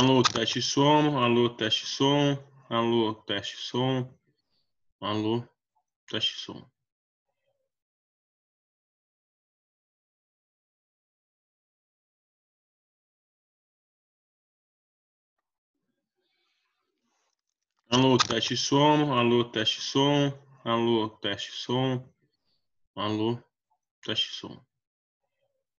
Alô, teste som, alô, teste som, alô, teste som, alô, teste som. Alô, teste som, alô, teste som, alô, teste som, alô, teste som.